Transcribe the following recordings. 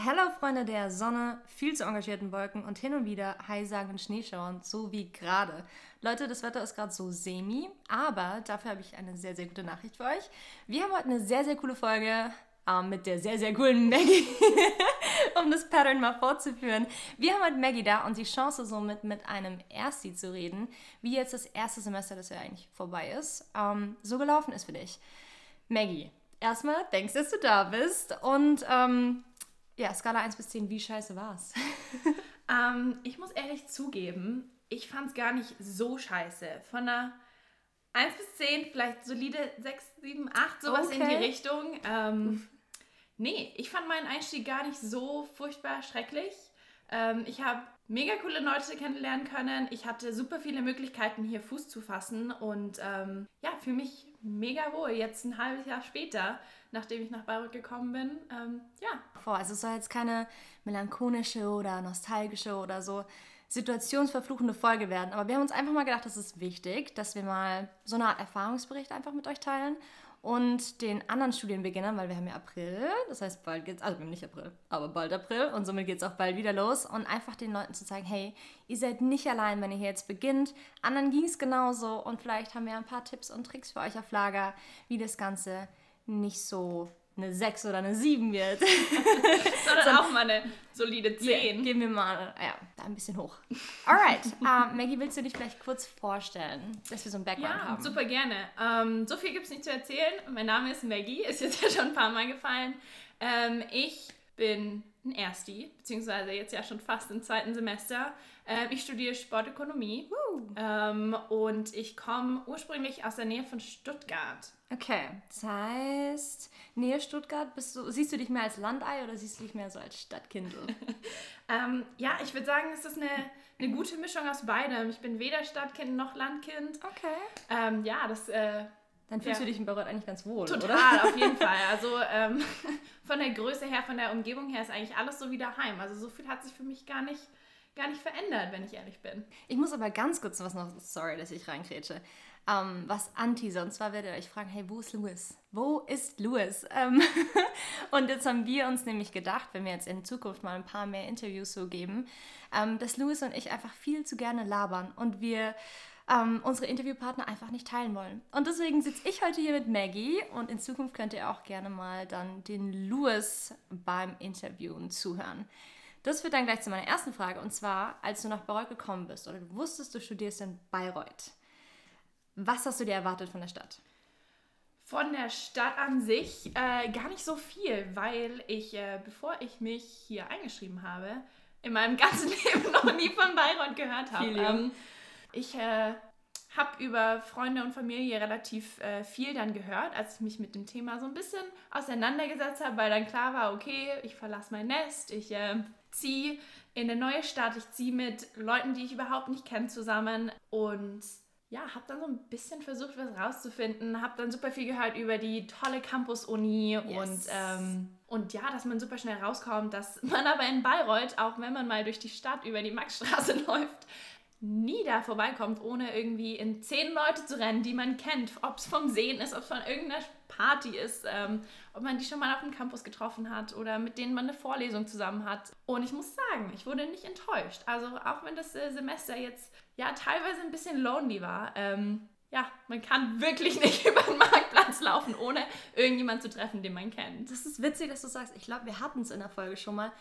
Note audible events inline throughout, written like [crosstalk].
Hello Freunde der Sonne, viel zu engagierten Wolken und hin und wieder heisagenden Schneeschauern, so wie gerade. Leute, das Wetter ist gerade so semi, aber dafür habe ich eine sehr, sehr gute Nachricht für euch. Wir haben heute eine sehr, sehr coole Folge äh, mit der sehr, sehr coolen Maggie, [laughs] um das Pattern mal fortzuführen. Wir haben heute Maggie da und die Chance somit mit einem Ersti zu reden, wie jetzt das erste Semester, das ja eigentlich vorbei ist, ähm, so gelaufen ist für dich. Maggie, erstmal, denkst, dass du da bist und ähm, ja, Skala 1 bis 10, wie scheiße war's? [laughs] ähm, ich muss ehrlich zugeben, ich fand es gar nicht so scheiße. Von einer 1 bis 10, vielleicht solide 6, 7, 8, sowas okay. in die Richtung. Ähm, nee, ich fand meinen Einstieg gar nicht so furchtbar schrecklich. Ähm, ich habe mega coole Leute kennenlernen können. Ich hatte super viele Möglichkeiten, hier Fuß zu fassen und ähm, ja, für mich mega wohl. Jetzt ein halbes Jahr später nachdem ich nach Bayreuth gekommen bin. Ähm, ja. Boah, also es soll jetzt keine melancholische oder nostalgische oder so situationsverfluchende Folge werden. Aber wir haben uns einfach mal gedacht, das ist wichtig, dass wir mal so eine Art Erfahrungsbericht einfach mit euch teilen und den anderen Studienbeginnern, weil wir haben ja April, das heißt bald geht's, also nicht April, aber bald April und somit geht es auch bald wieder los und einfach den Leuten zu zeigen, hey, ihr seid nicht allein, wenn ihr hier jetzt beginnt, anderen ging es genauso und vielleicht haben wir ein paar Tipps und Tricks für euch auf Lager, wie das Ganze nicht so eine 6 oder eine 7 wird. [laughs] Sondern auch mal eine solide 10. Ja, geben wir mal, ja, da ein bisschen hoch. [laughs] Alright, uh, Maggie, willst du dich vielleicht kurz vorstellen, dass wir so ein Background ja, haben? super gerne. Um, so viel gibt es nicht zu erzählen. Mein Name ist Maggie, ist jetzt ja [laughs] schon ein paar Mal gefallen. Um, ich bin ein Ersti, beziehungsweise jetzt ja schon fast im zweiten Semester. Ähm, ich studiere Sportökonomie ähm, und ich komme ursprünglich aus der Nähe von Stuttgart. Okay, das heißt, Nähe Stuttgart, bist du, siehst du dich mehr als Landei oder siehst du dich mehr so als Stadtkind? [laughs] ähm, ja, ich würde sagen, es ist eine, eine gute Mischung aus beidem. Ich bin weder Stadtkind noch Landkind. Okay. Ähm, ja, das... Äh, dann fühlst ja. du dich in Bayreuth eigentlich ganz wohl, Total, oder? auf jeden [laughs] Fall. Also ähm, [laughs] von der Größe her, von der Umgebung her ist eigentlich alles so wie daheim. Also so viel hat sich für mich gar nicht, gar nicht verändert, wenn ich ehrlich bin. Ich muss aber ganz kurz was noch, sorry, dass ich reinkrätsche, ähm, was anteaser. Und zwar werdet ihr euch fragen, hey, wo ist Louis? Wo ist Louis? Ähm [laughs] und jetzt haben wir uns nämlich gedacht, wenn wir jetzt in Zukunft mal ein paar mehr Interviews so geben, ähm, dass Louis und ich einfach viel zu gerne labern und wir ähm, unsere Interviewpartner einfach nicht teilen wollen. Und deswegen sitze ich heute hier mit Maggie und in Zukunft könnt ihr auch gerne mal dann den Louis beim Interviewen zuhören. Das führt dann gleich zu meiner ersten Frage und zwar, als du nach Bayreuth gekommen bist oder du wusstest, du studierst in Bayreuth. Was hast du dir erwartet von der Stadt? Von der Stadt an sich äh, gar nicht so viel, weil ich, äh, bevor ich mich hier eingeschrieben habe, in meinem ganzen [laughs] Leben noch nie von Bayreuth gehört habe. Ähm, ich äh, habe über Freunde und Familie relativ äh, viel dann gehört, als ich mich mit dem Thema so ein bisschen auseinandergesetzt habe, weil dann klar war, okay, ich verlasse mein Nest, ich äh, ziehe in eine neue Stadt, ich ziehe mit Leuten, die ich überhaupt nicht kenne, zusammen und ja, habe dann so ein bisschen versucht, was rauszufinden, habe dann super viel gehört über die tolle Campus-Uni yes. und, ähm, und ja, dass man super schnell rauskommt, dass [laughs] man aber in Bayreuth, auch wenn man mal durch die Stadt über die Maxstraße [laughs] läuft, nie da vorbeikommt, ohne irgendwie in zehn Leute zu rennen, die man kennt. Ob es vom Sehen ist, ob es von irgendeiner Party ist, ähm, ob man die schon mal auf dem Campus getroffen hat oder mit denen man eine Vorlesung zusammen hat. Und ich muss sagen, ich wurde nicht enttäuscht. Also auch wenn das äh, Semester jetzt ja teilweise ein bisschen lonely war, ähm, ja, man kann wirklich [laughs] nicht über den Marktplatz laufen, ohne irgendjemand zu treffen, den man kennt. Das ist witzig, dass du sagst, ich glaube, wir hatten es in der Folge schon mal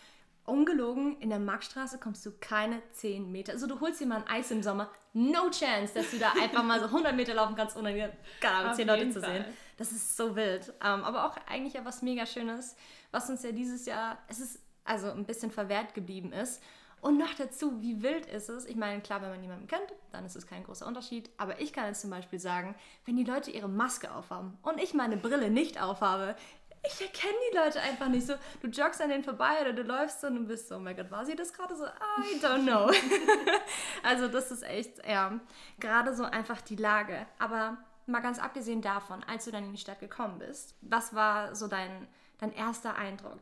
ungelogen, in der Marktstraße kommst du keine 10 Meter. Also du holst dir mal ein Eis im Sommer, no chance, dass du da [laughs] einfach mal so 100 Meter laufen kannst, ohne gar 10 Leute zu sehen. Das ist so wild. Um, ähm, aber auch eigentlich ja was mega Schönes, was uns ja dieses Jahr, es ist also ein bisschen verwehrt geblieben ist. Und noch dazu, wie wild ist es? Ich meine, klar, wenn man jemanden kennt, dann ist es kein großer Unterschied. Aber ich kann jetzt zum Beispiel sagen, wenn die Leute ihre Maske aufhaben und ich meine Brille nicht aufhabe, ich erkenne die Leute einfach nicht so. Du joggst an denen vorbei oder du läufst so und du bist so, oh mein Gott, war sie das gerade so? I don't know. [laughs] also das ist echt, ja, gerade so einfach die Lage. Aber mal ganz abgesehen davon, als du dann in die Stadt gekommen bist, was war so dein, dein erster Eindruck?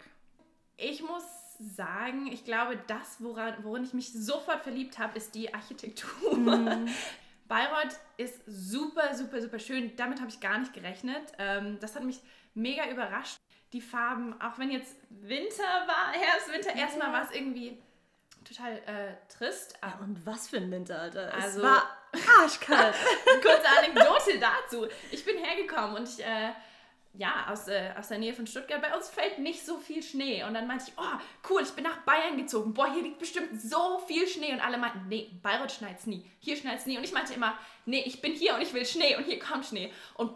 Ich muss sagen, ich glaube, das, woran, worin ich mich sofort verliebt habe, ist die Architektur. Mm. [laughs] Bayreuth ist super, super, super schön. Damit habe ich gar nicht gerechnet. Ähm, das hat mich mega überrascht. die Farben, auch wenn jetzt Winter war, Herbst, Winter, erstmal war es irgendwie total äh, trist. Ja, und was für ein Winter, Alter. Also, es war arschkalt. [laughs] Kurze Anekdote dazu. Ich bin hergekommen und ich, äh, ja, aus, äh, aus der Nähe von Stuttgart, bei uns fällt nicht so viel Schnee. Und dann meinte ich, oh, cool, ich bin nach Bayern gezogen. Boah, hier liegt bestimmt so viel Schnee. Und alle meinten, nee, in Bayreuth schneit's nie. Hier schneit's nie. Und ich meinte immer, nee, ich bin hier und ich will Schnee und hier kommt Schnee. Und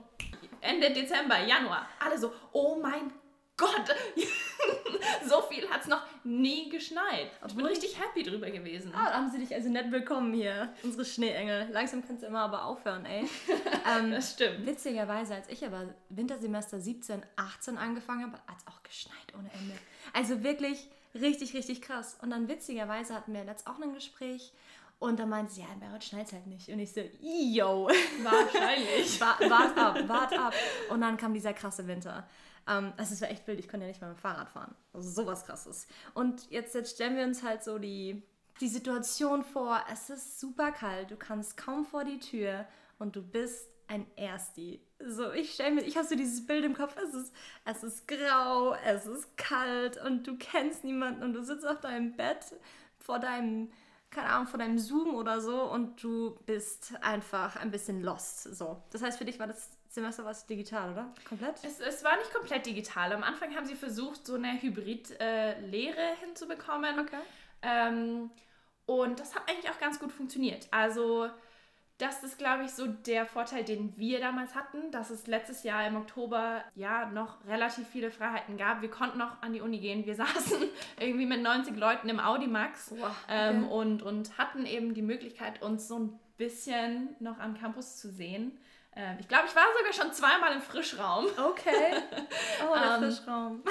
Ende Dezember, Januar, alle so, oh mein Gott, [laughs] so viel hat es noch nie geschneit. Ich bin richtig happy drüber gewesen. Ah, haben sie dich also nett willkommen hier, unsere Schneeengel. Langsam kannst du immer aber aufhören, ey. [laughs] ähm, das stimmt. Witzigerweise, als ich aber Wintersemester 17, 18 angefangen habe, hat es auch geschneit ohne Ende. Also wirklich richtig, richtig krass. Und dann witzigerweise hatten wir jetzt auch ein Gespräch und da meinte sie, ja, in Bayreuth schneit es halt nicht. Und ich so, yo. Wahrscheinlich. [laughs] wart ab, wart ab. Und dann kam dieser krasse Winter. Ähm, also es war echt wild, ich konnte ja nicht mal mit dem Fahrrad fahren. Also sowas krasses. Und jetzt, jetzt stellen wir uns halt so die, die Situation vor, es ist super kalt, du kannst kaum vor die Tür und du bist ein Ersti. So, ich stelle mir, ich habe so dieses Bild im Kopf, es ist, es ist grau, es ist kalt und du kennst niemanden und du sitzt auf deinem Bett vor deinem, keine Ahnung, vor deinem Zoom oder so und du bist einfach ein bisschen lost. So. Das heißt, für dich war das Semester war es digital, oder? Komplett? Es, es war nicht komplett digital. Am Anfang haben sie versucht, so eine Hybrid-Lehre äh, hinzubekommen. Okay. Ähm, und das hat eigentlich auch ganz gut funktioniert. Also, das ist, glaube ich, so der Vorteil, den wir damals hatten, dass es letztes Jahr im Oktober ja noch relativ viele Freiheiten gab. Wir konnten noch an die Uni gehen. Wir [laughs] saßen irgendwie mit 90 Leuten im Audimax wow, okay. ähm, und, und hatten eben die Möglichkeit, uns so ein bisschen noch am Campus zu sehen. Ähm, ich glaube, ich war sogar schon zweimal im Frischraum. [laughs] Okay. Oh, der [laughs] ähm, Frischraum.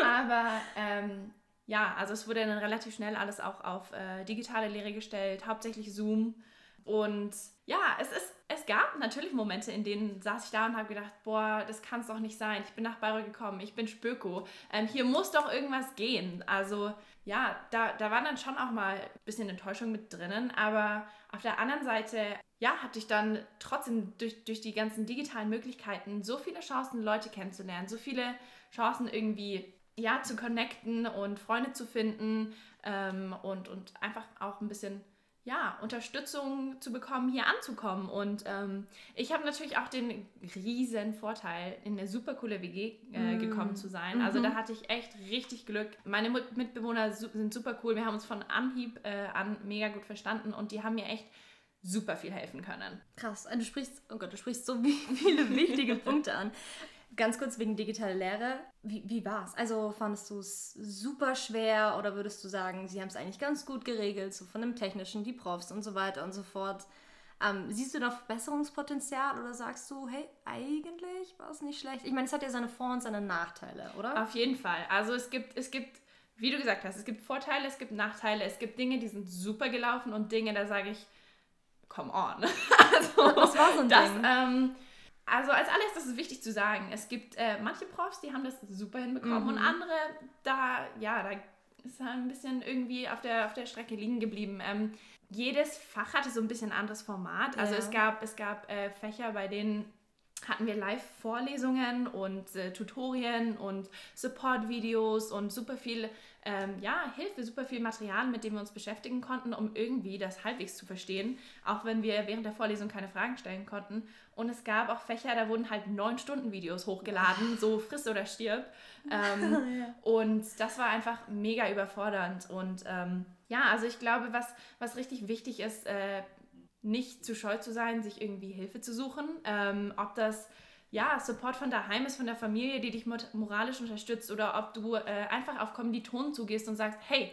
aber ähm, ja, also es wurde dann relativ schnell alles auch auf äh, digitale Lehre gestellt, hauptsächlich Zoom. Und ja, es, ist, es gab natürlich Momente, in denen saß ich da und habe gedacht, boah, das kann es doch nicht sein. Ich bin nach Bayreuth gekommen, ich bin Spöko. Ähm, hier muss doch irgendwas gehen. Also ja, da, da war dann schon auch mal ein bisschen Enttäuschung mit drinnen. Aber auf der anderen Seite ja, hatte ich dann trotzdem durch, durch die ganzen digitalen Möglichkeiten so viele Chancen, Leute kennenzulernen, so viele Chancen irgendwie ja, zu connecten und Freunde zu finden ähm, und, und einfach auch ein bisschen ja, Unterstützung zu bekommen, hier anzukommen. Und ähm, ich habe natürlich auch den riesen Vorteil, in eine super coole WG äh, mm. gekommen zu sein. Also mhm. da hatte ich echt richtig Glück. Meine Mitbewohner sind super cool. Wir haben uns von Anhieb äh, an mega gut verstanden und die haben mir echt super viel helfen können. Krass, du sprichst, oh Gott, du sprichst so [laughs] viele wichtige Punkte an. Ganz kurz wegen digitaler Lehre. Wie, wie war es? Also fandest du es super schwer oder würdest du sagen, sie haben es eigentlich ganz gut geregelt, so von dem Technischen, die Profs und so weiter und so fort? Ähm, siehst du da Verbesserungspotenzial oder sagst du, hey, eigentlich war es nicht schlecht? Ich meine, es hat ja seine Vor- und seine Nachteile, oder? Auf jeden Fall. Also es gibt, es gibt, wie du gesagt hast, es gibt Vorteile, es gibt Nachteile, es gibt Dinge, die sind super gelaufen und Dinge, da sage ich, come on. [laughs] also, Was war so ein das, Ding? Ähm, also als alles, das ist wichtig zu sagen. Es gibt äh, manche Profs, die haben das super hinbekommen mhm. und andere, da, ja, da ist ein bisschen irgendwie auf der, auf der Strecke liegen geblieben. Ähm, jedes Fach hatte so ein bisschen anderes Format. Also ja. es gab, es gab äh, Fächer, bei denen hatten wir Live-Vorlesungen und äh, Tutorien und Support-Videos und super viel ähm, ja, Hilfe, super viel Material, mit dem wir uns beschäftigen konnten, um irgendwie das halbwegs zu verstehen, auch wenn wir während der Vorlesung keine Fragen stellen konnten. Und es gab auch Fächer, da wurden halt neun Stunden Videos hochgeladen, so friss oder stirb. Ähm, [laughs] ja. Und das war einfach mega überfordernd. Und ähm, ja, also ich glaube, was, was richtig wichtig ist, äh, nicht zu scheu zu sein, sich irgendwie Hilfe zu suchen. Ähm, ob das ja, Support von daheim ist, von der Familie, die dich moralisch unterstützt oder ob du äh, einfach auf Kommilitonen zugehst und sagst, hey,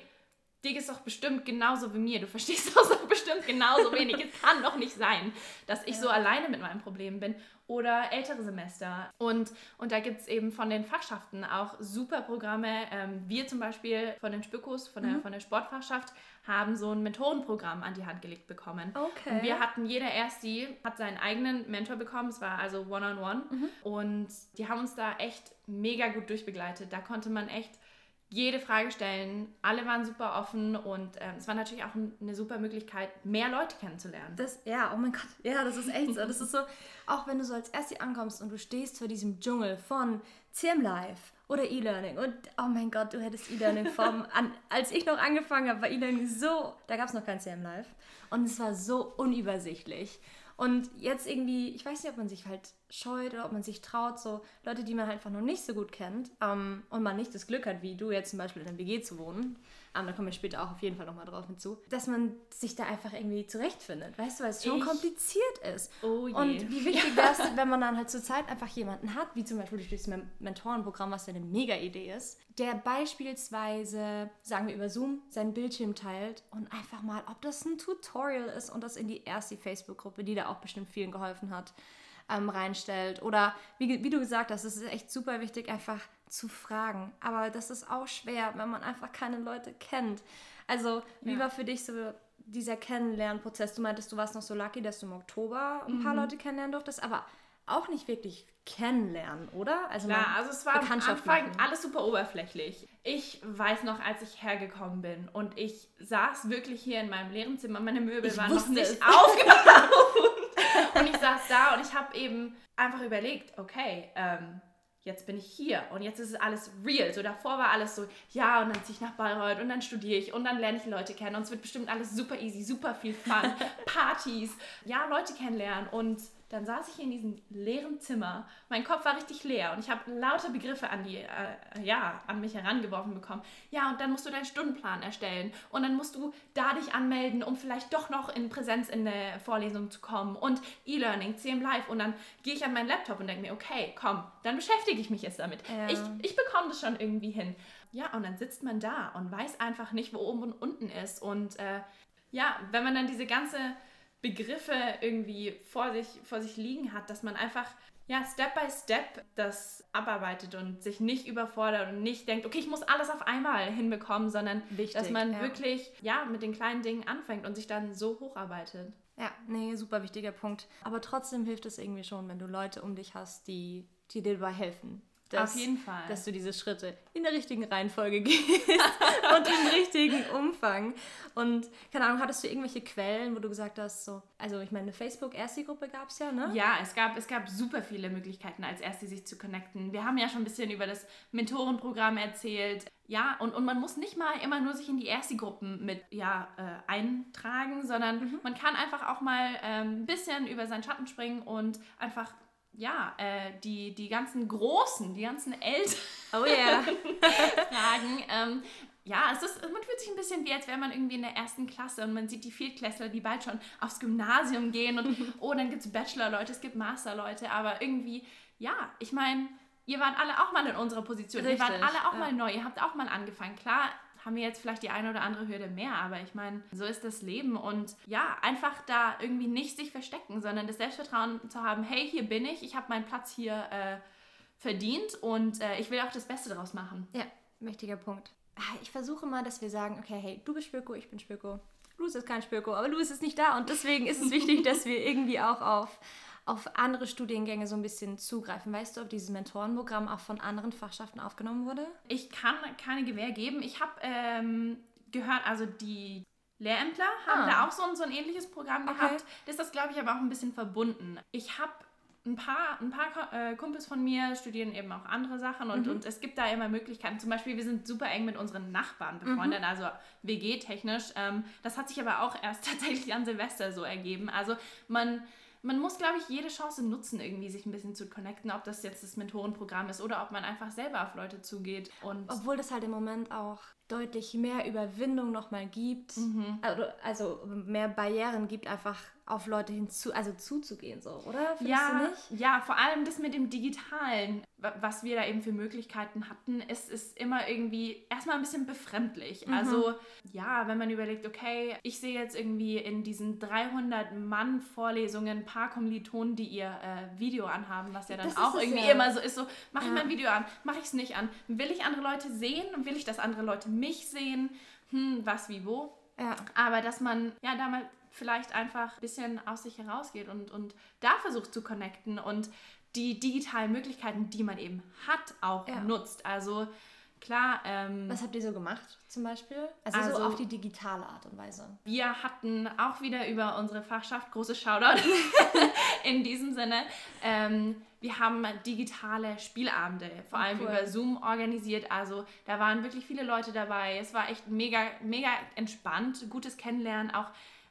dir ist doch bestimmt genauso wie mir, du verstehst [laughs] doch bestimmt genauso wenig. es kann doch nicht sein, dass ich ja. so alleine mit meinem Problem bin oder ältere Semester. Und, und da gibt es eben von den Fachschaften auch super Programme. Ähm, wir zum Beispiel von den Spückos, von der, mhm. von der Sportfachschaft, haben so ein Mentorenprogramm an die Hand gelegt bekommen. Okay. Und wir hatten, jeder Ersti hat seinen eigenen Mentor bekommen, es war also One-on-One. -on -one. mhm. Und die haben uns da echt mega gut durchbegleitet. Da konnte man echt jede Frage stellen. Alle waren super offen und ähm, es war natürlich auch eine super Möglichkeit, mehr Leute kennenzulernen. Das, ja, oh mein Gott, ja, das ist echt so. Das ist so, auch wenn du so als Erste ankommst und du stehst vor diesem Dschungel von CM Live oder E-Learning. Und oh mein Gott, du hättest E-Learning vom. [laughs] An, als ich noch angefangen habe, war E-Learning so. Da gab es noch kein CM Live. Und es war so unübersichtlich. Und jetzt irgendwie, ich weiß nicht, ob man sich halt scheut oder ob man sich traut, so Leute, die man halt einfach noch nicht so gut kennt ähm, und man nicht das Glück hat, wie du jetzt zum Beispiel in einem WG zu wohnen, ähm, da kommen wir später auch auf jeden Fall nochmal drauf hinzu, dass man sich da einfach irgendwie zurechtfindet, weißt du, weil es schon ich, kompliziert ist. Oh je. Und wie wichtig [laughs] wäre es, wenn man dann halt zur Zeit einfach jemanden hat, wie zum Beispiel durch das Mentorenprogramm, was ja eine mega Idee ist, der beispielsweise, sagen wir über Zoom, seinen Bildschirm teilt und einfach mal, ob das ein Tutorial ist und das in die erste Facebook-Gruppe, die da auch bestimmt vielen geholfen hat, ähm, reinstellt. Oder wie, wie du gesagt hast, es ist echt super wichtig, einfach zu fragen. Aber das ist auch schwer, wenn man einfach keine Leute kennt. Also, wie ja. war für dich so dieser Kennenlernprozess? Du meintest, du warst noch so lucky, dass du im Oktober ein paar mhm. Leute kennenlernen durftest, aber auch nicht wirklich kennenlernen, oder? Also Klar, also es war am Anfang machen. alles super oberflächlich. Ich weiß noch, als ich hergekommen bin und ich saß wirklich hier in meinem leeren Zimmer, meine Möbel ich waren noch nicht es. [laughs] aufgebaut. und ich saß da und ich habe eben einfach überlegt, okay, ähm, jetzt bin ich hier und jetzt ist es alles real. So davor war alles so, ja, und dann ziehe ich nach Bayreuth und dann studiere ich und dann lerne ich Leute kennen und es wird bestimmt alles super easy, super viel Fun, [laughs] Partys, ja, Leute kennenlernen und dann saß ich in diesem leeren Zimmer. Mein Kopf war richtig leer und ich habe lauter Begriffe an, die, äh, ja, an mich herangeworfen bekommen. Ja, und dann musst du deinen Stundenplan erstellen und dann musst du da dich anmelden, um vielleicht doch noch in Präsenz in der Vorlesung zu kommen und E-Learning, CM Live und dann gehe ich an meinen Laptop und denke mir, okay, komm, dann beschäftige ich mich jetzt damit. Ja. Ich, ich bekomme das schon irgendwie hin. Ja, und dann sitzt man da und weiß einfach nicht, wo oben und unten ist und äh, ja, wenn man dann diese ganze Begriffe irgendwie vor sich, vor sich liegen hat, dass man einfach ja, Step by Step das abarbeitet und sich nicht überfordert und nicht denkt, okay, ich muss alles auf einmal hinbekommen, sondern Wichtig, dass man ja. wirklich ja, mit den kleinen Dingen anfängt und sich dann so hocharbeitet. Ja, nee, super wichtiger Punkt. Aber trotzdem hilft es irgendwie schon, wenn du Leute um dich hast, die, die dir dabei helfen. Dass, Auf jeden Fall. Dass du diese Schritte in der richtigen Reihenfolge [laughs] gehst und im richtigen Umfang. Und keine Ahnung, hattest du irgendwelche Quellen, wo du gesagt hast, so, also ich meine, eine Facebook-Ersti-Gruppe gab es ja, ne? Ja, es gab, es gab super viele Möglichkeiten, als Ersti sich zu connecten. Wir haben ja schon ein bisschen über das Mentorenprogramm erzählt. Ja, und, und man muss nicht mal immer nur sich in die Ersti-Gruppen mit ja, äh, eintragen, sondern mhm. man kann einfach auch mal ähm, ein bisschen über seinen Schatten springen und einfach ja, äh, die, die ganzen Großen, die ganzen Eltern oh yeah. [laughs] fragen. Ähm, ja, es ist, man fühlt sich ein bisschen wie, als wäre man irgendwie in der ersten Klasse und man sieht die Viertklässler, die bald schon aufs Gymnasium gehen und [laughs] oh, dann gibt es Bachelor-Leute, es gibt Master-Leute, aber irgendwie, ja, ich meine, ihr wart alle auch mal in unserer Position, Richtig, ihr wart alle auch ja. mal neu, ihr habt auch mal angefangen. Klar, haben wir jetzt vielleicht die eine oder andere Hürde mehr, aber ich meine, so ist das Leben und ja, einfach da irgendwie nicht sich verstecken, sondern das Selbstvertrauen zu haben, hey, hier bin ich, ich habe meinen Platz hier äh, verdient und äh, ich will auch das Beste daraus machen. Ja, wichtiger Punkt. Ah, ich versuche mal, dass wir sagen, okay, hey, du bist Spöko, ich bin Spöko. Louis ist kein Spöko, aber Louis ist nicht da und deswegen ist es wichtig, [laughs] dass wir irgendwie auch auf auf andere Studiengänge so ein bisschen zugreifen. Weißt du, ob dieses Mentorenprogramm auch von anderen Fachschaften aufgenommen wurde? Ich kann keine Gewähr geben. Ich habe ähm, gehört, also die Lehrämtler haben ah. da auch so ein, so ein ähnliches Programm gehabt. Okay. Das ist das, glaube ich, aber auch ein bisschen verbunden. Ich habe ein paar, ein paar äh, Kumpels von mir studieren eben auch andere Sachen und, mhm. und es gibt da immer Möglichkeiten. Zum Beispiel, wir sind super eng mit unseren Nachbarn befreundet, mhm. also WG-technisch. Ähm, das hat sich aber auch erst [laughs] tatsächlich an Silvester so ergeben. Also man man muss, glaube ich, jede Chance nutzen, irgendwie sich ein bisschen zu connecten, ob das jetzt das Mentorenprogramm ist oder ob man einfach selber auf Leute zugeht. Und Obwohl das halt im Moment auch deutlich mehr Überwindung nochmal gibt, mhm. also, also mehr Barrieren gibt, einfach auf Leute hinzu, also zuzugehen, so, oder? Findest ja, ja, vor allem das mit dem Digitalen, was wir da eben für Möglichkeiten hatten, ist, ist immer irgendwie erstmal ein bisschen befremdlich. Mhm. Also, ja, wenn man überlegt, okay, ich sehe jetzt irgendwie in diesen 300 Mann Vorlesungen ein paar Kommilitonen, die ihr äh, Video anhaben, was ja dann das auch irgendwie ja. immer so ist, so, mache ich ja. mein Video an, mache ich es nicht an, will ich andere Leute sehen und will ich, dass andere Leute mich sehen, hm, was, wie, wo. Ja. Aber dass man ja da mal vielleicht einfach ein bisschen aus sich herausgeht und, und da versucht zu connecten und die digitalen Möglichkeiten, die man eben hat, auch ja. nutzt. Also klar. Ähm, Was habt ihr so gemacht zum Beispiel? Also, Also- so auf die digitale Art und Weise. Wir hatten auch wieder über unsere Fachschaft großes Shoutout [laughs] in diesem Sinne. Ähm, wir haben digitale Spielabende, vor allem cool. über Zoom organisiert. Also da waren wirklich viele Leute dabei. Es war echt mega, mega entspannt, gutes Kennenlernen, auch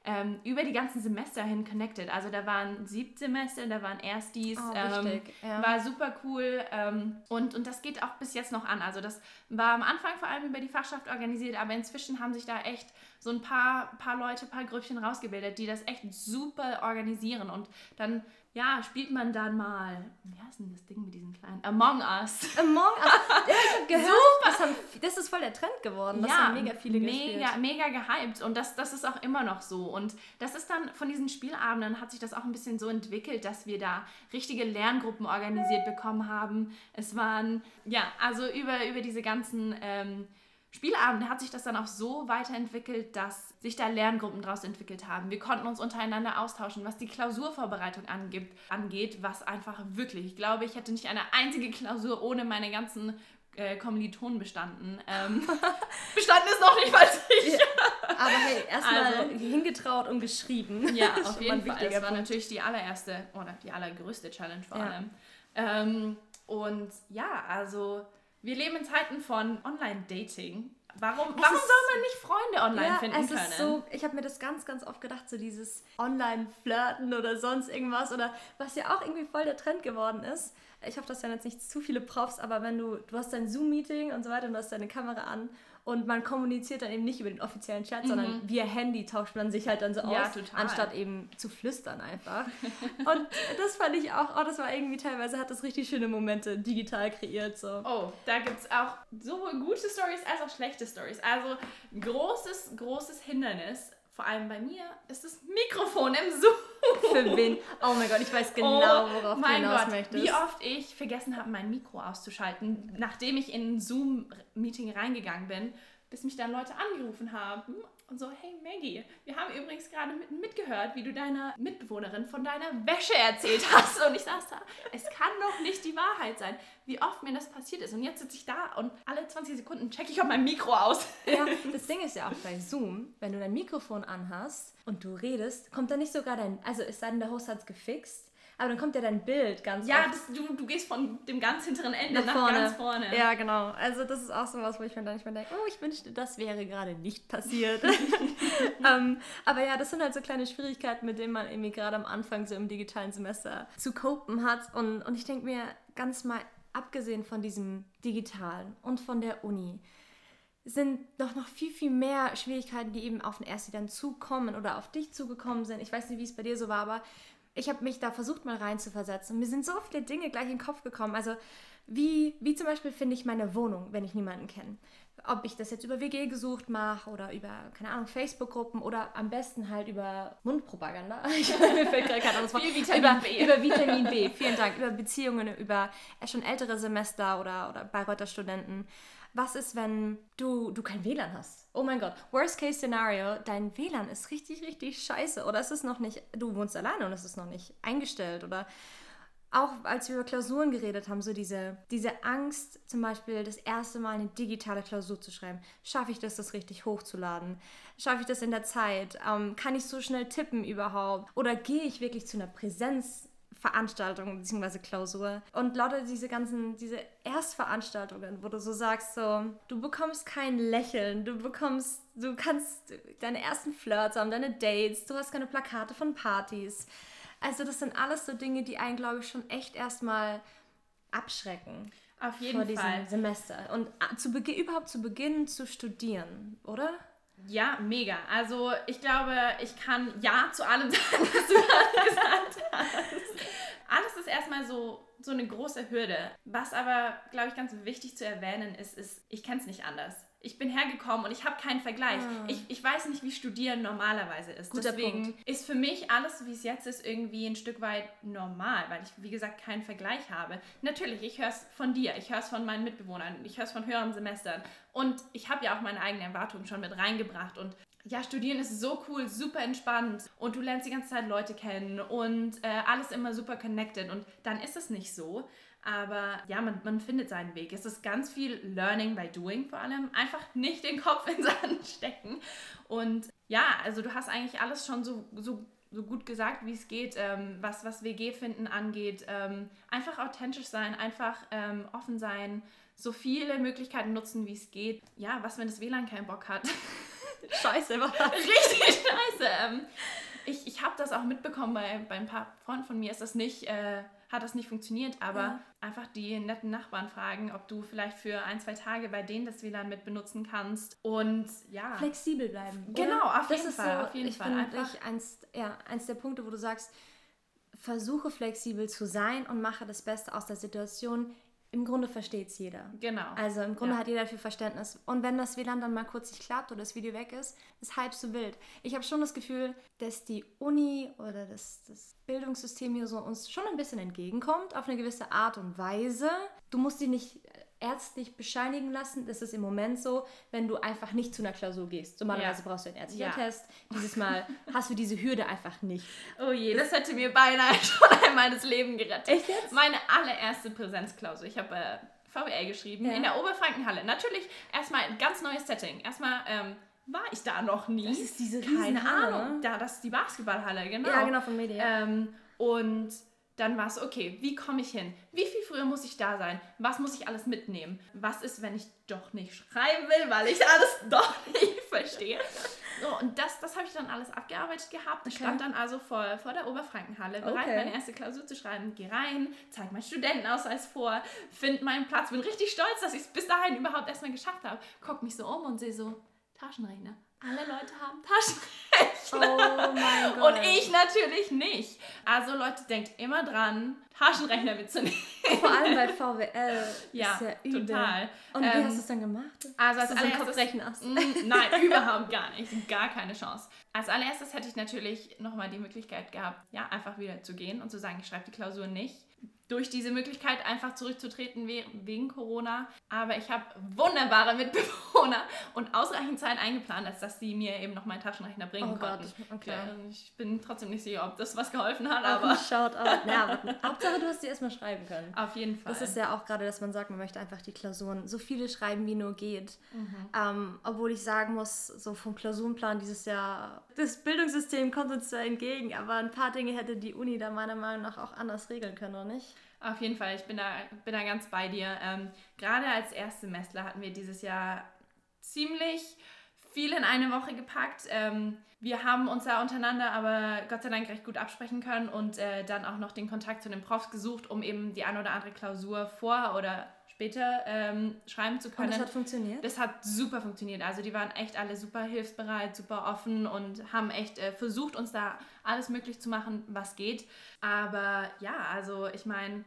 ähm, über die ganzen Semester hin connected. Also da waren Siebtsemester, da waren Erstis. Oh, ähm, ja. War super cool ähm, und, und das geht auch bis jetzt noch an. Also das war am Anfang vor allem über die Fachschaft organisiert, aber inzwischen haben sich da echt so ein paar, paar Leute, paar Grüppchen rausgebildet, die das echt super organisieren und dann, ja, spielt man dann mal, wie heißt denn das Ding mit diesen kleinen, Among Us. Among Us. [laughs] Ja, ich habe gehört, das, haben, das ist voll der Trend geworden. Das haben mega viele gespielt. mega, mega gehypt und das, das ist auch immer noch so. Und das ist dann von diesen Spielabenden hat sich das auch ein bisschen so entwickelt, dass wir da richtige Lerngruppen organisiert bekommen haben. Es waren, ja, also über, über diese ganzen ähm, Spielabende hat sich das dann auch so weiterentwickelt, dass sich da Lerngruppen daraus entwickelt haben. Wir konnten uns untereinander austauschen, was die Klausurvorbereitung angibt, angeht, was einfach wirklich, ich glaube, ich hätte nicht eine einzige Klausur ohne meine ganzen äh, Kommilitonen bestanden. Ähm, [laughs] bestanden ist noch nicht mal ich. Aber hey, erstmal Also- hingetraut und geschrieben. Ja, [laughs] auf jeden Fall. Das war Punkt. natürlich die allererste oder die allergrößte Challenge vor Ja. allem. Ähm, und ja, also wir leben in Zeiten von Online-Dating. Warum, warum ist- soll man nicht Freunde online ja, finden es können? ist so, ich habe mir das ganz, ganz oft gedacht, so dieses Online-Flirten oder sonst irgendwas oder was ja auch irgendwie voll der Trend geworden ist. Ich hoffe, das sind jetzt nicht zu viele Profs, aber wenn du, du hast dein Zoom-Meeting und so weiter und du hast deine Kamera an und man kommuniziert dann eben nicht über den offiziellen Chat, sondern via Handy tauscht man sich halt dann so Mhm. Ja, aus, total. anstatt eben zu flüstern einfach. und das fand ich auch, oh, das war irgendwie teilweise, hat das richtig schöne Momente digital kreiert. So. Oh, da gibt es auch sowohl gute Stories als auch schlechte Stories. Also großes, großes Hindernis, vor allem bei mir, ist das Mikrofon im Zoom. Für wen? Oh mein Gott, ich weiß genau, worauf du mein hinaus Gott, möchtest. Wie oft ich vergessen habe, mein Mikro auszuschalten, nachdem ich in ein Zoom-Meeting reingegangen bin, bis mich dann Leute angerufen haben und so, hey Maggie, wir haben übrigens gerade mit, mitgehört, wie du deiner Mitbewohnerin von deiner Wäsche erzählt [laughs] hast. Und ich saß da, es kann doch nicht die Wahrheit sein, wie oft mir das passiert ist. Und jetzt sitze ich da und alle 20 Sekunden checke ich auch mein Mikro aus. Ja, das Ding ist ja auch bei Zoom, wenn du dein Mikrofon anhast und du redest, kommt dann nicht sogar dein, also sei denn, der Host hat es gefixt, aber dann kommt ja dein Bild ganz Ja, das, du, du gehst von dem ganz hinteren Ende nach nach, vorne. ganz vorne. Ja, genau. Also das ist auch so was, wo ich mir dann nicht mehr denke, oh, ich wünschte, das wäre gerade nicht passiert. [laughs] [laughs] ähm, aber ja, das sind halt so kleine Schwierigkeiten, mit denen man irgendwie gerade am Anfang so im digitalen Semester zu copen hat. Und, und ich denke mir ganz mal, abgesehen von diesem digitalen und von der Uni, sind doch noch viel, viel mehr Schwierigkeiten, die eben auf den Ersti dann zukommen oder auf dich zugekommen sind. Ich weiß nicht, wie es bei dir so war, aber ich habe mich da versucht, mal reinzuversetzen. Und mir sind so viele Dinge gleich in den Kopf gekommen. Also, wie, wie zum Beispiel finde ich meine Wohnung, wenn ich niemanden kenne. Ob ich das jetzt über WG gesucht mache oder über, keine Ahnung, Facebook-Gruppen oder am besten halt über Mundpropaganda. [laughs] Ich, mir fällt gerade kein anderes Wort. Vitamin über, B. Über Vitamin B, vielen Dank. Über Beziehungen, über schon ältere Semester oder, oder Bayreuther Studenten. Was ist, wenn du, du kein WLAN hast? Oh mein Gott, Worst Case Scenario, dein WLAN ist richtig, richtig scheiße oder es ist noch nicht, du wohnst alleine und es ist noch nicht eingestellt oder auch als wir über Klausuren geredet haben, so diese, diese Angst, zum Beispiel das erste Mal eine digitale Klausur zu schreiben. Schaffe ich das, das richtig hochzuladen? Schaffe ich das in der Zeit? Ähm, kann ich so schnell tippen überhaupt? Oder gehe ich wirklich zu einer Präsenzveranstaltung bzw. Klausur? Und lauter diese ganzen, diese Erstveranstaltungen, wo du so sagst, so, du bekommst kein Lächeln, du bekommst, du kannst deine ersten Flirts haben, deine Dates, du hast keine Plakate von Partys. Also das sind alles so Dinge, die einen, glaube ich, schon echt erstmal abschrecken Auf vor jeden diesem Fall. Semester. Und a- zu Beginn, überhaupt zu beginnen zu studieren, oder? Ja, mega. Also ich glaube, ich kann Ja zu allem [laughs] sagen, was du gerade gesagt hast. Alles ist erstmal so, so eine große Hürde. Was aber, glaube ich, ganz wichtig zu erwähnen ist, ist, ich kenne es nicht anders. Ich bin hergekommen und ich habe keinen Vergleich. Ich, ich weiß nicht, wie Studieren normalerweise ist. Ah. Guter Deswegen ist für mich alles, wie es jetzt ist, irgendwie ein Stück weit normal, weil ich, wie gesagt, keinen Vergleich habe. Natürlich, ich höre es von dir, ich höre es von meinen Mitbewohnern, ich höre es von höheren Semestern. Und ich habe ja auch meine eigenen Erwartungen schon mit reingebracht. Und ja, studieren ist so cool, super entspannt und du lernst die ganze Zeit Leute kennen und äh, alles immer super connected. Und dann ist es nicht so. Aber ja, man, man findet seinen Weg. Es ist ganz viel Learning by Doing vor allem. Einfach nicht den Kopf in Sand stecken. Und ja, also du hast eigentlich alles schon so, so, so gut gesagt, wie es geht, ähm, was, was WG-Finden angeht. Ähm, einfach authentisch sein, einfach ähm, offen sein, so viele Möglichkeiten nutzen, wie es geht. Ja, was, wenn das WLAN keinen Bock hat? [laughs] Scheiße, was? [laughs] Richtig scheiße. Ähm, ich ich habe das auch mitbekommen bei, bei ein paar Freunden von mir, ist das nicht, äh, hat das nicht funktioniert, aber ja. einfach die netten Nachbarn fragen, ob du vielleicht für ein, zwei Tage bei denen das WLAN mit benutzen kannst und ja. Flexibel bleiben. Genau, auf das jeden Fall. So, auf jeden ich Fall. finde ich eins, ja, eins der Punkte, wo du sagst, versuche flexibel zu sein und mache das Beste aus der Situation, im Grunde versteht es jeder. Genau. Also im Grunde ja. hat jeder viel Verständnis. Und wenn das WLAN dann mal kurz nicht klappt oder das Video weg ist, ist halb so wild. Ich habe schon das Gefühl, dass die Uni oder das, das Bildungssystem hier so uns schon ein bisschen entgegenkommt, auf eine gewisse Art und Weise. Du musst die nicht ärztlich bescheinigen lassen. Das ist im Moment so, wenn du einfach nicht zu einer Klausur gehst. Normalerweise ja. brauchst du einen ärztlichen ja. Test. Dieses Mal [laughs] hast du diese Hürde einfach nicht. Oh je, das, das hätte mir beinahe [laughs] schon einmal das Leben gerettet. Echt jetzt? Meine allererste Präsenzklausur. Ich habe äh, VWL geschrieben ja. in der Oberfrankenhalle. Natürlich erstmal ein ganz neues Setting. Erstmal ähm, war ich da noch nie. Das ist diese Keine Ahnung. Da, das ist die Basketballhalle, genau. Ja, genau, von Media. Ähm, und dann war es, okay, wie komme ich hin? Wie viel früher muss ich da sein? Was muss ich alles mitnehmen? Was ist, wenn ich doch nicht schreiben will, weil ich alles [laughs] doch nicht verstehe? So, und das, das habe ich dann alles abgearbeitet gehabt. Ich okay. stand dann also vor, vor der Oberfrankenhalle, bereit, okay. meine erste Klausur zu schreiben. Gehe rein, zeige meinen Studentenausweis vor, finde meinen Platz, bin richtig stolz, dass ich es bis dahin überhaupt erstmal geschafft habe. Guck mich so um und sehe so, Taschenrechner. Alle Leute haben Taschenrechner. Oh mein Gott. Und ich natürlich nicht. Also Leute, denkt immer dran, Taschenrechner mitzunehmen. Vor allem bei [laughs] VWL. Ja, ist ja übel. total. Und wie ähm, hast du es dann gemacht? Also als allererstes... Mm, nein, [laughs] überhaupt gar nicht. Gar keine Chance. Als allererstes hätte ich natürlich nochmal die Möglichkeit gehabt, ja, einfach wieder zu gehen und zu sagen, ich schreibe die Klausur nicht durch diese Möglichkeit einfach zurückzutreten wegen Corona. Aber ich habe wunderbare Mitbewohner und ausreichend Zeit eingeplant, als dass die mir eben noch meinen Taschenrechner bringen oh konnten. Gott, okay. Ich bin trotzdem nicht sicher, ob das was geholfen hat, aber... Schaut. Ja, [laughs] Hauptsache, du hast sie erstmal schreiben können. Auf jeden Fall. Das ist ja auch gerade, dass man sagt, man möchte einfach die Klausuren so viele schreiben, wie nur geht. Mhm. Ähm, obwohl ich sagen muss, so vom Klausurenplan dieses Jahr, das Bildungssystem kommt uns zwar entgegen, aber ein paar Dinge hätte die Uni da meiner Meinung nach auch anders regeln können, oder nicht? Auf jeden Fall, ich bin da, bin da ganz bei dir. Ähm, gerade als Erstsemestler hatten wir dieses Jahr ziemlich viel in eine Woche gepackt. Ähm, wir haben uns da untereinander aber Gott sei Dank recht gut absprechen können und äh, dann auch noch den Kontakt zu den Profs gesucht, um eben die ein oder andere Klausur vor oder später ähm, schreiben zu können. Und das hat funktioniert? Das hat super funktioniert. Also die waren echt alle super hilfsbereit, super offen und haben echt äh, versucht, uns da alles möglich zu machen, was geht. Aber ja, also ich meine,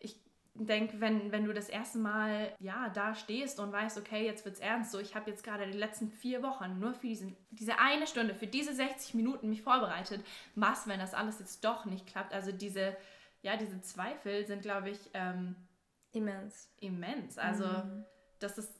ich denke, wenn, wenn du das erste Mal ja, da stehst und weißt, okay, jetzt wird es ernst, so ich habe jetzt gerade die letzten vier Wochen nur für diesen, diese eine Stunde, für diese 60 Minuten mich vorbereitet, was, wenn das alles jetzt doch nicht klappt? Also diese, ja, diese Zweifel sind, glaube ich, ähm, Immens. Immens. Also, mhm. das ist.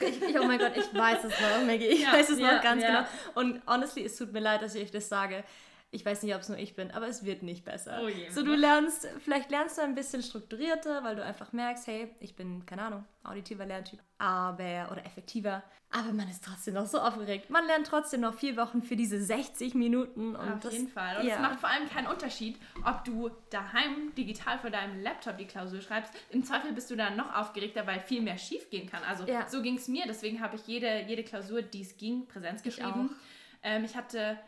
ich, ich, oh mein Gott, ich weiß es noch, Maggie. Ich ja, weiß es ja, noch ganz ja. genau. Und honestly, es tut mir leid, dass ich euch das sage. Ich weiß nicht, ob es nur ich bin, aber es wird nicht besser. Oh je, so, du lernst, vielleicht lernst du ein bisschen strukturierter, weil du einfach merkst, hey, ich bin, keine Ahnung, auditiver Lerntyp, aber, oder effektiver, aber man ist trotzdem noch so aufgeregt. Man lernt trotzdem noch vier Wochen für diese 60 Minuten. Und Auf das, jeden Fall. Und ja. es macht vor allem keinen Unterschied, ob du daheim digital vor deinem Laptop die Klausur schreibst. Im Zweifel bist du dann noch aufgeregter, weil viel mehr schief gehen kann. Also ja. so ging es mir. Deswegen habe ich jede, jede Klausur, die es ging, Präsenz geschrieben. Ich, ähm, ich hatte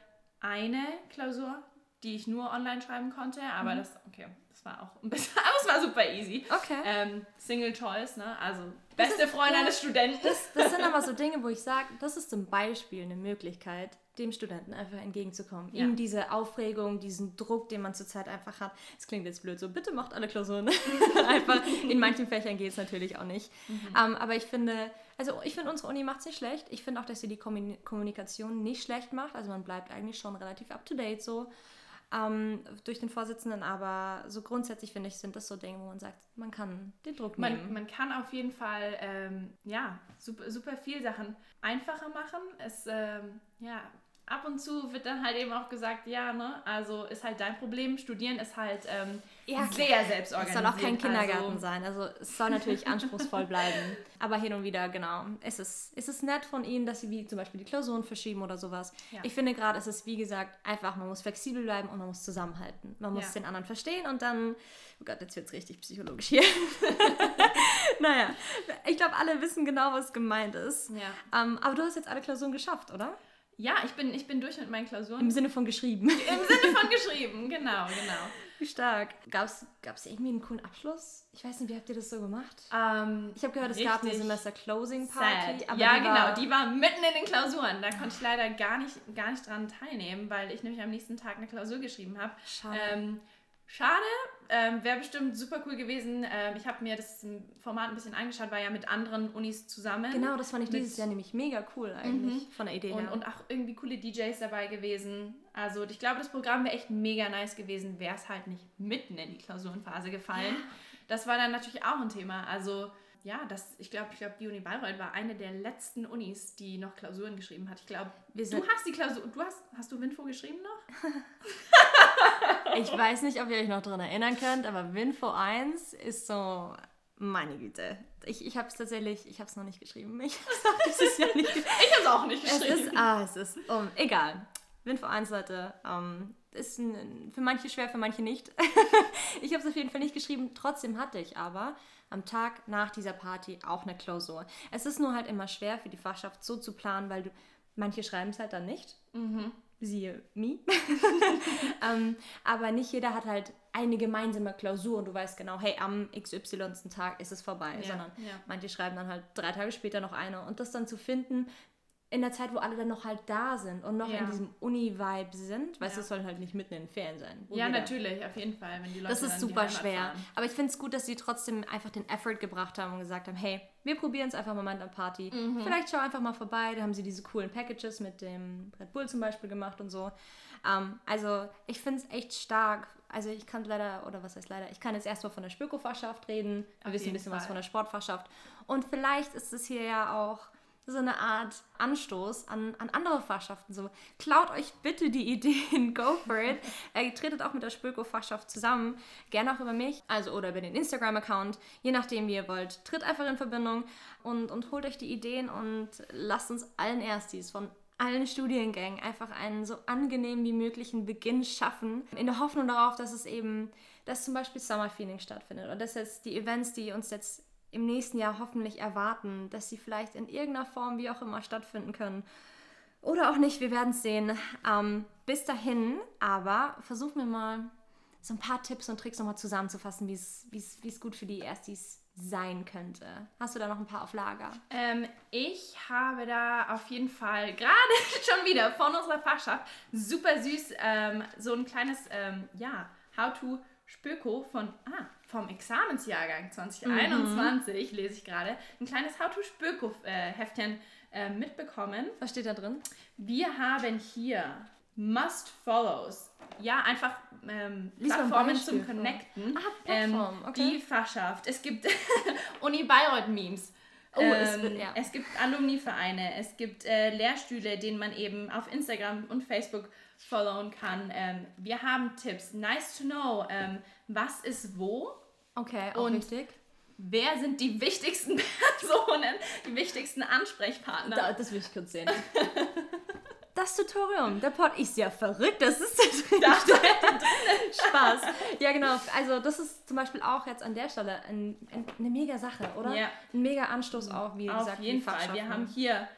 eine Klausur, die ich nur online schreiben konnte, aber mhm. das, okay, das war auch ein bisschen, [laughs] aber es war super easy. Okay. Ähm, Single Choice, ne? Also beste Freund ja, eines Studenten. Das, das sind aber so [laughs] Dinge, wo ich sage, das ist zum Beispiel eine Möglichkeit, dem Studenten einfach entgegenzukommen. Ja. Ihm diese Aufregung, diesen Druck, den man zurzeit einfach hat. Es klingt jetzt blöd so, bitte macht alle Klausuren. [laughs] einfach, in manchen Fächern geht es natürlich auch nicht. Mhm. Um, ähm, aber ich finde, also ich finde, unsere Uni macht es nicht schlecht. Ich finde auch, dass sie die Kommunikation nicht schlecht macht. Also man bleibt eigentlich schon relativ up-to-date so ähm, durch den Vorsitzenden, aber so grundsätzlich finde ich, sind das so Dinge, wo man sagt, man kann den Druck nehmen. Man, man kann auf jeden Fall, ähm, ja, super, super viel Sachen einfacher machen. Es, ähm, ja, ab und zu wird dann halt eben auch gesagt, ja, ne, also ist halt dein Problem, studieren ist halt ähm, ja, sehr selbst organisiert. Es soll auch kein Kindergarten also. sein. Also es soll natürlich anspruchsvoll bleiben. [laughs] Aber hin und wieder, genau. Es ist, es ist nett von ihnen, dass sie wie zum Beispiel die Klausuren verschieben oder sowas. Ja. Ich finde gerade, es ist wie gesagt einfach, man muss flexibel bleiben und man muss zusammenhalten. Man muss ja. den anderen verstehen und dann, oh Gott, jetzt wird es richtig psychologisch hier. [laughs] naja, ich glaube, alle wissen genau, was gemeint ist. Ja. Ähm, aber du hast jetzt alle Klausuren geschafft, oder? Ja, ich bin, ich bin durch mit meinen Klausuren. Im Sinne von geschrieben. Im Sinne von geschrieben, genau, genau. Wie stark. Gab es irgendwie einen coolen Abschluss? Ich weiß nicht, wie habt ihr das so gemacht? Ähm, ich habe gehört, es gab eine Semester-Closing-Party. Ja, die genau. War die war mitten in den Klausuren. Da konnte ich leider gar nicht, gar nicht dran teilnehmen, weil ich nämlich am nächsten Tag eine Klausur geschrieben habe. Schade. Ähm, schade, ähm, Wäre bestimmt super cool gewesen. Ähm, ich habe mir das Format ein bisschen angeschaut, war ja mit anderen Unis zusammen. Genau, das fand ich dieses Jahr nämlich mega cool eigentlich mhm. von der Idee und, her. Und auch irgendwie coole DJs dabei gewesen. Also ich glaube, das Programm wäre echt mega nice gewesen, wäre es halt nicht mitten in die Klausurenphase gefallen. Ja. Das war dann natürlich auch ein Thema. Also ja, das, ich glaube, ich glaube, die Uni Bayreuth war eine der letzten Unis, die noch Klausuren geschrieben hat. Ich glaube, du hast die Klausur, du hast, hast du Winfo geschrieben noch? [laughs] ich weiß nicht, ob ihr euch noch daran erinnern könnt, aber Winfo 1 ist so, meine Güte. Ich, ich habe es tatsächlich, ich habe es noch nicht geschrieben. Ich habe es Jahr nicht [laughs] Ich habe es auch nicht geschrieben. Es ist, ah, es ist, um, egal. Winfo 1, Leute, um, ist ein, für manche schwer, für manche nicht. [laughs] ich habe es auf jeden Fall nicht geschrieben, trotzdem hatte ich aber am Tag nach dieser Party auch eine Klausur. Es ist nur halt immer schwer für die Fachschaft so zu planen, weil du, manche schreiben es halt dann nicht. Mhm siehe me. [laughs] ähm, aber nicht jeder hat halt eine gemeinsame Klausur und du weißt genau, hey, am XY. Tag ist es vorbei, ja, sondern ja. manche schreiben dann halt drei Tage später noch eine und das dann zu finden, in der Zeit, wo alle dann noch halt da sind und noch ja. in diesem Uni-Vibe sind, weißt du, ja. es soll halt nicht mitten in den Ferien sein. Ja, natürlich, auf jeden Fall, wenn die Leute Das ist super schwer. Fahren. Aber ich finde es gut, dass sie trotzdem einfach den Effort gebracht haben und gesagt haben, hey, wir probieren es einfach mal an der Party. Mhm. Vielleicht schau einfach mal vorbei. Da haben sie diese coolen Packages mit dem Red Bull zum Beispiel gemacht und so. Ähm, also ich finde es echt stark. Also ich kann leider, oder was heißt leider, ich kann jetzt erstmal von der Spöko-Fachschaft reden. Wir wissen ein bisschen Fall. was von der Sportfachschaft. Und vielleicht ist es hier ja auch so eine Art Anstoß an, an andere Fachschaften. So, klaut euch bitte die Ideen, [laughs] go for it. äh, tretet auch mit der Spöko-Fachschaft zusammen, gerne auch über mich, also oder über den Instagram-Account, je nachdem, wie ihr wollt. Tritt einfach in Verbindung und, und holt euch die Ideen und lasst uns allen Erstis von allen Studiengängen einfach einen so angenehm wie möglichen Beginn schaffen, in der Hoffnung darauf, dass es eben, dass zum Beispiel Summer Feeling stattfindet und dass jetzt die Events, die uns jetzt im nächsten Jahr hoffentlich erwarten, dass sie vielleicht in irgendeiner Form wie auch immer stattfinden können. Oder auch nicht, wir werden es sehen. Ähm, bis dahin, aber versuchen wir mal so ein paar Tipps und Tricks nochmal zusammenzufassen, wie es gut für die Erstis sein könnte. Hast du da noch ein paar auf Lager? Ähm, ich habe da auf jeden Fall [laughs] gerade schon wieder von unserer Fachschaft super süß ähm, so ein kleines, ähm, ja, How-to Spöko von, ah, vom Examensjahrgang 2021, mhm. lese ich gerade, ein kleines How-to-Spöko-Heftchen äh, mitbekommen. Was steht da drin? Wir haben hier Must Follows. Ja, einfach ähm, Plattformen zum Connecten. Ah, Plattform. Ähm, okay. Die Fachschaft. Es gibt [laughs] Uni Bayreuth Memes. Oh, ähm, es, wird, ja. es gibt Alumni-Vereine, es gibt äh, Lehrstühle, denen man eben auf Instagram und Facebook followen kann. Ähm, wir haben Tipps. Nice to know. Ähm, was ist wo? Okay, auch und wichtig. Wer sind die wichtigsten [laughs] Personen, die wichtigsten Ansprechpartner? Da, das will ich kurz sehen. [laughs] das Tutorium, der Pod ist ja verrückt, das ist [laughs] da drin. Spaß. Ja, genau. Also das ist zum Beispiel auch jetzt an der Stelle ein, ein, eine mega Sache, oder? Ja. Ein mega Anstoß auch, wie Auf gesagt. Auf jeden Fall. Wir haben hier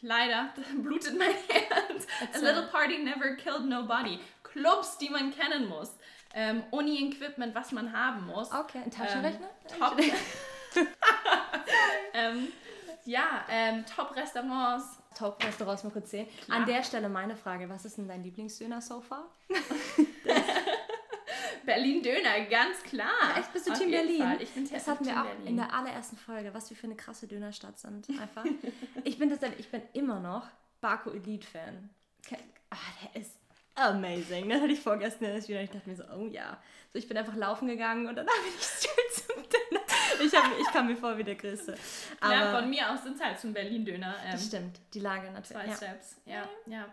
leider [laughs] blutet mein Herz. A little party never killed nobody. Clubs, die man kennen muss ähm, Uni-Equipment, was man haben muss. Okay, ein Taschenrechner? Ähm, top. [laughs] ähm, ja, ähm, Top-Restaurants. Top-Restaurants mal kurz sehen. Klar. An der Stelle meine Frage, was ist denn dein Lieblingsdöner so far? [laughs] Berlin Döner, ganz klar. Ja, echt, bist du Auf Team Berlin? Fall. Ich bin Das hatten wir auch Berlin. in der allerersten Folge, was wir für eine krasse Dönerstadt sind. Einfach. [laughs] ich bin tatsächlich, ich bin immer noch Barco Elite Fan. Ah, der ist amazing. Das hatte ich vorgestern erst wieder. Ich dachte mir so, oh ja. So, ich bin einfach laufen gegangen und dann [laughs] habe ich Döner. Ich, hab, ich kam mir vor wie der Größte. Aber ja, von mir aus sind es halt zum Berlin-Döner. Ähm, das stimmt, die Lage natürlich. Zwei ja. Steps, ja, ja.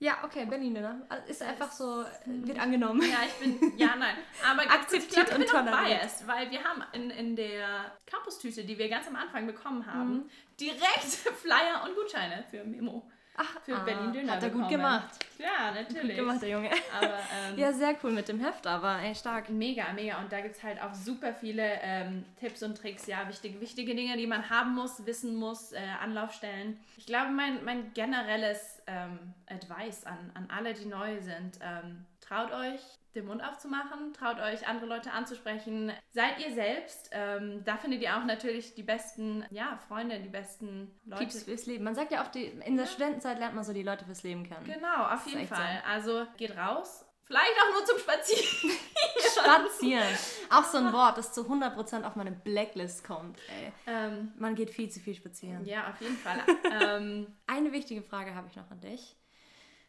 Ja, okay, Berlin-Döner. Ist einfach so, wird angenommen. Ja, ich bin, ja, nein. Aber Akzeptiert ich und glaub, ich bin toleriert. biased, weil wir haben in, in der Campus-Tüte, die wir ganz am Anfang bekommen haben, direkt [laughs] Flyer und Gutscheine für Memo. Ach, Für ah, Berlin-Döner Hat er gut bekommen. gemacht. Ja, natürlich. Gut gemacht, der Junge. Aber [laughs] ähm, Ja, sehr cool mit dem Heft, aber ey, stark. Mega, mega. Und da gibt es halt auch super viele ähm, Tipps und Tricks, ja, wichtige, wichtige Dinge, die man haben muss, wissen muss, äh, Anlaufstellen. Ich glaube, mein, mein generelles ähm, Advice an, an alle, die neu sind, ähm, traut euch, den Mund aufzumachen, traut euch, andere Leute anzusprechen. Seid ihr selbst. Ähm, da findet ihr auch natürlich die besten ja, Freunde, die besten Leute. Pieps fürs Leben. Man sagt ja auch, die, in der Studentenzeit lernt man so die Leute fürs Leben kennen. Genau, auf ist jeden Fall. Also geht raus. Vielleicht auch nur zum Spazieren. [laughs] [laughs] Spazieren. Auch so ein [laughs] Wort, das zu 100% auf meine Blacklist kommt. Ähm, Man geht viel zu viel spazieren. ja, auf jeden Fall. ähm, Eine wichtige Frage habe ich noch an dich.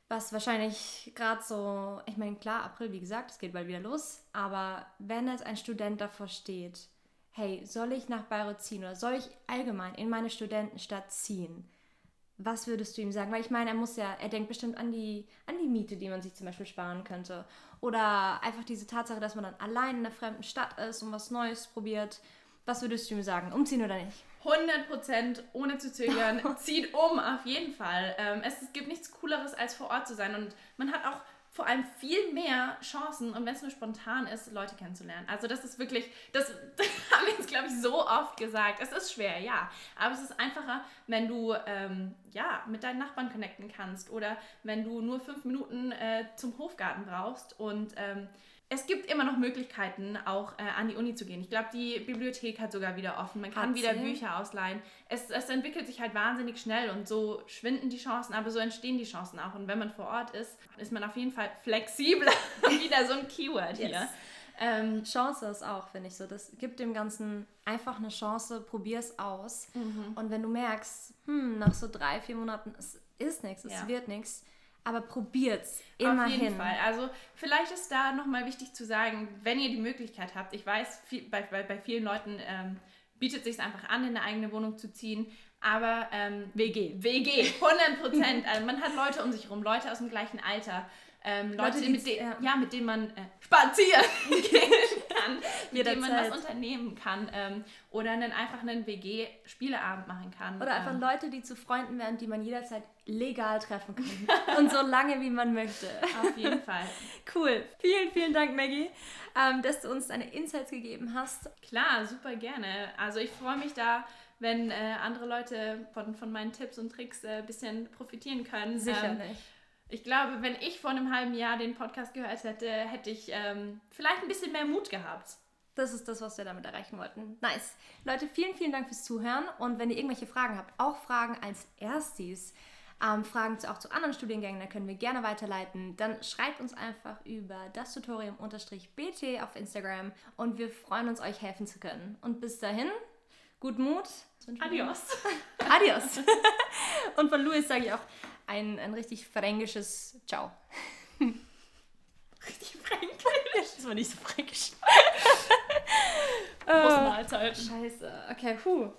Was wahrscheinlich gerade so, ich meine, klar, April, wie gesagt, es geht bald wieder los, aber wenn jetzt ein Student davor steht, hey, soll ich nach Bayreuth ziehen oder soll ich allgemein in meine Studentenstadt ziehen? Was würdest du ihm sagen? Weil ich meine, er muss ja, er denkt bestimmt an die, an die Miete, die man sich zum Beispiel sparen könnte. Oder einfach diese Tatsache, dass man dann allein in einer fremden Stadt ist und was Neues probiert. Was würdest du ihm sagen? Umziehen oder nicht? 100% ohne zu zögern, [laughs] zieht um, auf jeden Fall. Ähm, es, es gibt nichts Cooleres, als vor Ort zu sein. Und man hat auch vor allem viel mehr Chancen, und wenn es nur spontan ist, Leute kennenzulernen. Also das ist wirklich, das [laughs] haben wir jetzt, glaube ich, so oft gesagt. Es ist schwer, ja. Aber es ist einfacher, wenn du ähm, ja, mit deinen Nachbarn connecten kannst oder wenn du nur fünf Minuten äh, zum Hofgarten brauchst und ähm, es gibt immer noch Möglichkeiten, auch äh, an die Uni zu gehen. Ich glaube, die Bibliothek hat sogar wieder offen. Man kann Hat wieder sie? Bücher ausleihen. Es, es entwickelt sich halt wahnsinnig schnell und so schwinden die Chancen, aber so entstehen die Chancen auch. Und wenn man vor Ort ist, ist man auf jeden Fall flexibler. [laughs] wieder so ein Keyword hier. Yes. Ähm, Chance ist auch, finde ich so. Das gibt dem Ganzen einfach eine Chance, probier es aus. Mhm. Und wenn du merkst, hm, nach so drei, vier Monaten, es ist nichts, es Ja. wird nichts, aber probiert's Auf immerhin. jeden Fall. Also vielleicht ist da nochmal wichtig zu sagen, wenn ihr die Möglichkeit habt, ich weiß, viel, bei, bei, bei vielen Leuten ähm, bietet sich einfach an, in eine eigene Wohnung zu ziehen, aber ähm, WG. WG, 100 Prozent. also man hat Leute um sich herum, Leute aus dem gleichen Alter, ähm, Leute, Leute, mit, de ja. ja. mit denen man äh, spazieren [laughs] gehen kann, [laughs] mit denen man was unternehmen kann ähm, oder einen, einfach einen WG-Spieleabend machen kann. Oder einfach ähm, Leute, die zu Freunden werden, die man jederzeit legal treffen kann. [laughs] Und so lange, wie man möchte. Auf jeden Fall. [laughs] Cool. Vielen, vielen Dank, Maggie, ähm, dass du uns deine Insights gegeben hast. Klar, super gerne. Also ich freue mich da, wenn äh, andere Leute von, von meinen Tipps und Tricks äh, ein bisschen profitieren können. Ähm, Sicherlich. Ich glaube, wenn ich vor einem halben Jahr den Podcast gehört hätte, hätte ich ähm, vielleicht ein bisschen mehr Mut gehabt. Das ist das, was wir damit erreichen wollten. Nice. Leute, vielen, vielen Dank fürs Zuhören. Und wenn ihr irgendwelche Fragen habt, auch Fragen als Erstis, ähm, Fragen zu, auch zu anderen Studiengängen, da können wir gerne weiterleiten. Dann schreibt uns einfach über das Tutorium-BT auf Instagram und wir freuen uns, euch helfen zu können. Und bis dahin, gut Mut. Adios. [laughs] Adios. [laughs] und von Luis sage ich auch ein, ein richtig fränkisches Ciao. Richtig fränkisch. Das war nicht so fränkisch. Große Mahlzeit. Scheiße. Okay, puh.